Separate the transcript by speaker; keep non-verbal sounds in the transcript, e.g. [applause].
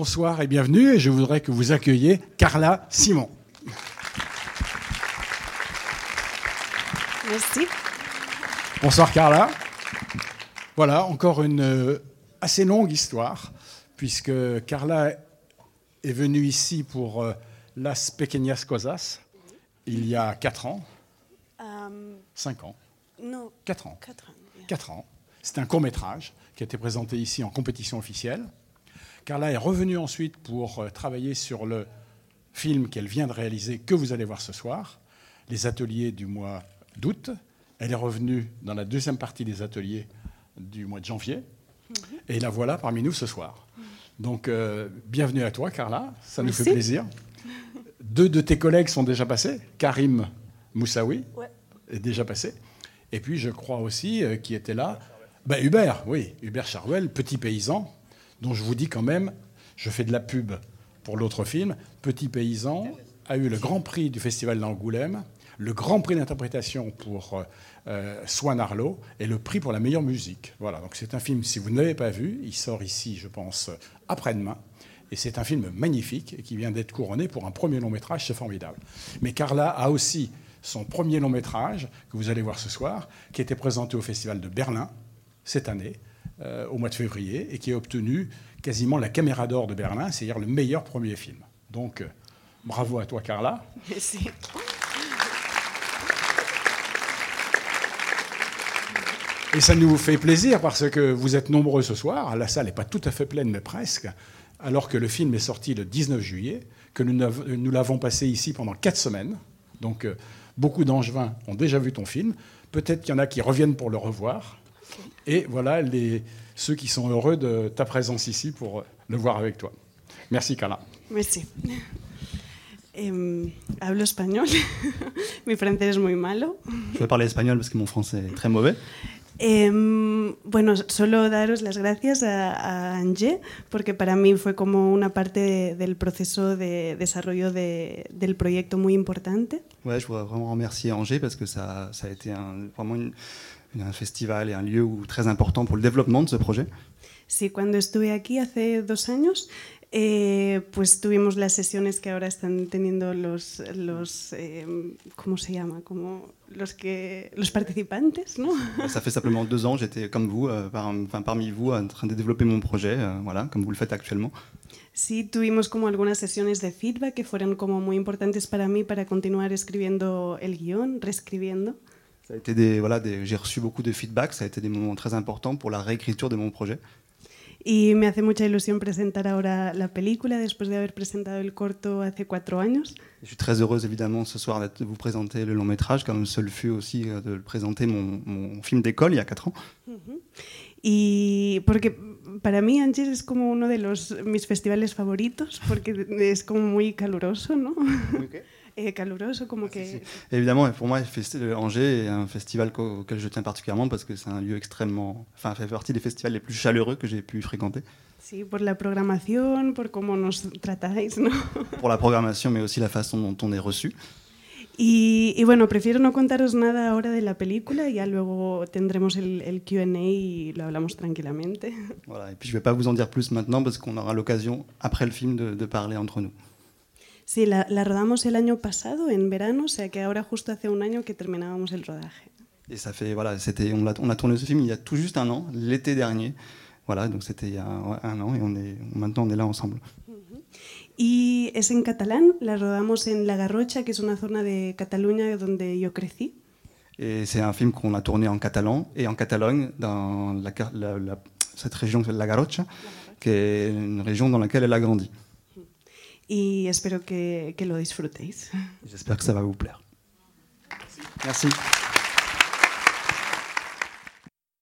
Speaker 1: Bonsoir et bienvenue. Et je voudrais que vous accueilliez Carla Simon.
Speaker 2: Merci.
Speaker 1: Bonsoir Carla. Voilà, encore une euh, assez longue histoire, puisque Carla est venue ici pour euh, Las Pequeñas Cosas il y a 4 ans,
Speaker 2: Um,
Speaker 1: 5 ans,
Speaker 2: no,
Speaker 1: 4 ans.
Speaker 2: quatre ans. yeah.
Speaker 1: 4 ans. C'est un court métrage qui a été présenté ici en compétition officielle. Carla est revenue ensuite pour euh, travailler sur le film qu'elle vient de réaliser, que vous allez voir ce soir, les ateliers du mois d'août. Elle est revenue dans la deuxième partie des ateliers du mois de janvier. Et la voilà parmi nous ce soir. Donc, euh, bienvenue à toi, Carla. Ça nous
Speaker 2: Merci.
Speaker 1: fait plaisir. Deux de tes collègues sont déjà passés. Karim Moussaoui
Speaker 2: Ouais.
Speaker 1: est déjà passé. Et puis, je crois aussi, euh, qui était là, ben, Hubert, oui, Hubert Charwell, petit paysan, dont je vous dis quand même, je fais de la pub pour l'autre film. Petit paysan a eu le grand prix du Festival d'Angoulême, le grand prix d'interprétation pour euh, euh, Swan Arlo et le prix pour la meilleure musique. Voilà, donc c'est un film, si vous ne l'avez pas vu, il sort ici, je pense, après-demain. Et c'est un film magnifique et qui vient d'être couronné pour un premier long métrage, c'est formidable. Mais Carla a aussi son premier long métrage, que vous allez voir ce soir, qui a été présenté au Festival de Berlin cette année, euh, au mois de février, et qui a obtenu quasiment la caméra d'or de Berlin, c'est-à-dire le meilleur premier film. Donc, euh, bravo à toi, Carla. Et ça nous fait plaisir parce que vous êtes nombreux ce soir. La salle n'est pas tout à fait pleine, mais presque. Alors que le film est sorti le 19 juillet, que nous l'avons passé ici pendant quatre semaines. Donc, euh, beaucoup d'angevins ont déjà vu ton film. Peut-être qu'il y en a qui reviennent pour le revoir. Et voilà les, ceux qui sont heureux de ta présence ici pour le voir avec toi. Merci, Carla.
Speaker 2: Merci. Em, hablo español. [laughs] Mi francés es muy malo.
Speaker 3: Je vais parler espagnol parce que mon français est très mauvais.
Speaker 2: Em, bueno, solo daros las gracias a, a Angé, porque para mí fue como una parte de- del proceso de desarrollo de- del proyecto muy importante.
Speaker 3: Ouais, je voudrais vraiment remercier Angers parce que ça, ça a été un- vraiment une- une- un festival et un lieu très important pour le développement de ce projet.
Speaker 2: Sí, cuando estuve aquí hace dos años, eh, pues tuvimos las sesiones que ahora están teniendo los, los em, ¿cómo se llama? Como los que los participantes, ¿no?
Speaker 3: Ça fait simplement deux ans, j'étais comme vous, euh, par- enfin, parmi vous, en train de développer mon projet, euh, voilà, comme vous le faites actuellement.
Speaker 2: Sí, tuvimos como algunas sesiones de feedback que fueron como muy importantes para mí para continuar escribiendo el guion, reescribiendo.
Speaker 3: Ça a été des, voilà, des- j'ai reçu beaucoup de feedback, ça a été des moments très importants pour la réécriture de mon projet.
Speaker 2: Y me hace mucha ilusión presentar ahora la película después de haber presentado el corto hace cuatro años.
Speaker 3: Je suis très heureuse évidemment ce soir de vous présenter le long métrage, comme ce le fut aussi euh, de le présenter mon, mon film d'école il y a quatre ans.
Speaker 2: Y porque para mí Angers es como uno de los, mis festivales favoritos, porque es como muy caluroso, ¿no? Eh, caluroso, como que...
Speaker 3: Évidemment, pour moi, Angers est un festival auquel je tiens particulièrement parce que c'est un lieu extrêmement. Enfin, fait partie des festivals les plus chaleureux que j'ai pu fréquenter.
Speaker 2: Sí, por la programación, por cómo nos tratáis, ¿no? [laughs]
Speaker 3: Pour la programmation, mais aussi la façon dont on est reçu.
Speaker 2: Y, y bueno, prefiero no contaros nada ahora de la película, ya luego tendremos el, el QA y lo hablamos tranquilamente.
Speaker 3: Voilà. Et puis, je ne vais pas vous en dire plus maintenant parce qu'on aura l'occasion, après le film, de, de parler entre nous.
Speaker 2: Sí, la, la rodamos el año pasado, en verano, o sea que ahora justo hace un año que terminábamos el rodaje.
Speaker 3: Et ça fait. Voilà, c'était, on, a, on a tourné ce film il y a tout juste un an, l'été dernier. Voilà, donc c'était il y a un an et on est, maintenant on est là ensemble.
Speaker 2: Y es en catalán, la rodamos en La Garrocha, que es una zona de Cataluña donde yo crecí.
Speaker 3: Et c'est un film qu'on a tourné en catalan et en Catalogne, dans la, car- la- la- cette région, la Garrocha, qui est une région dans laquelle elle a grandi.
Speaker 2: Y espero que, que lo disfrutéis.
Speaker 3: J'espère que ça va vous plaire. Merci.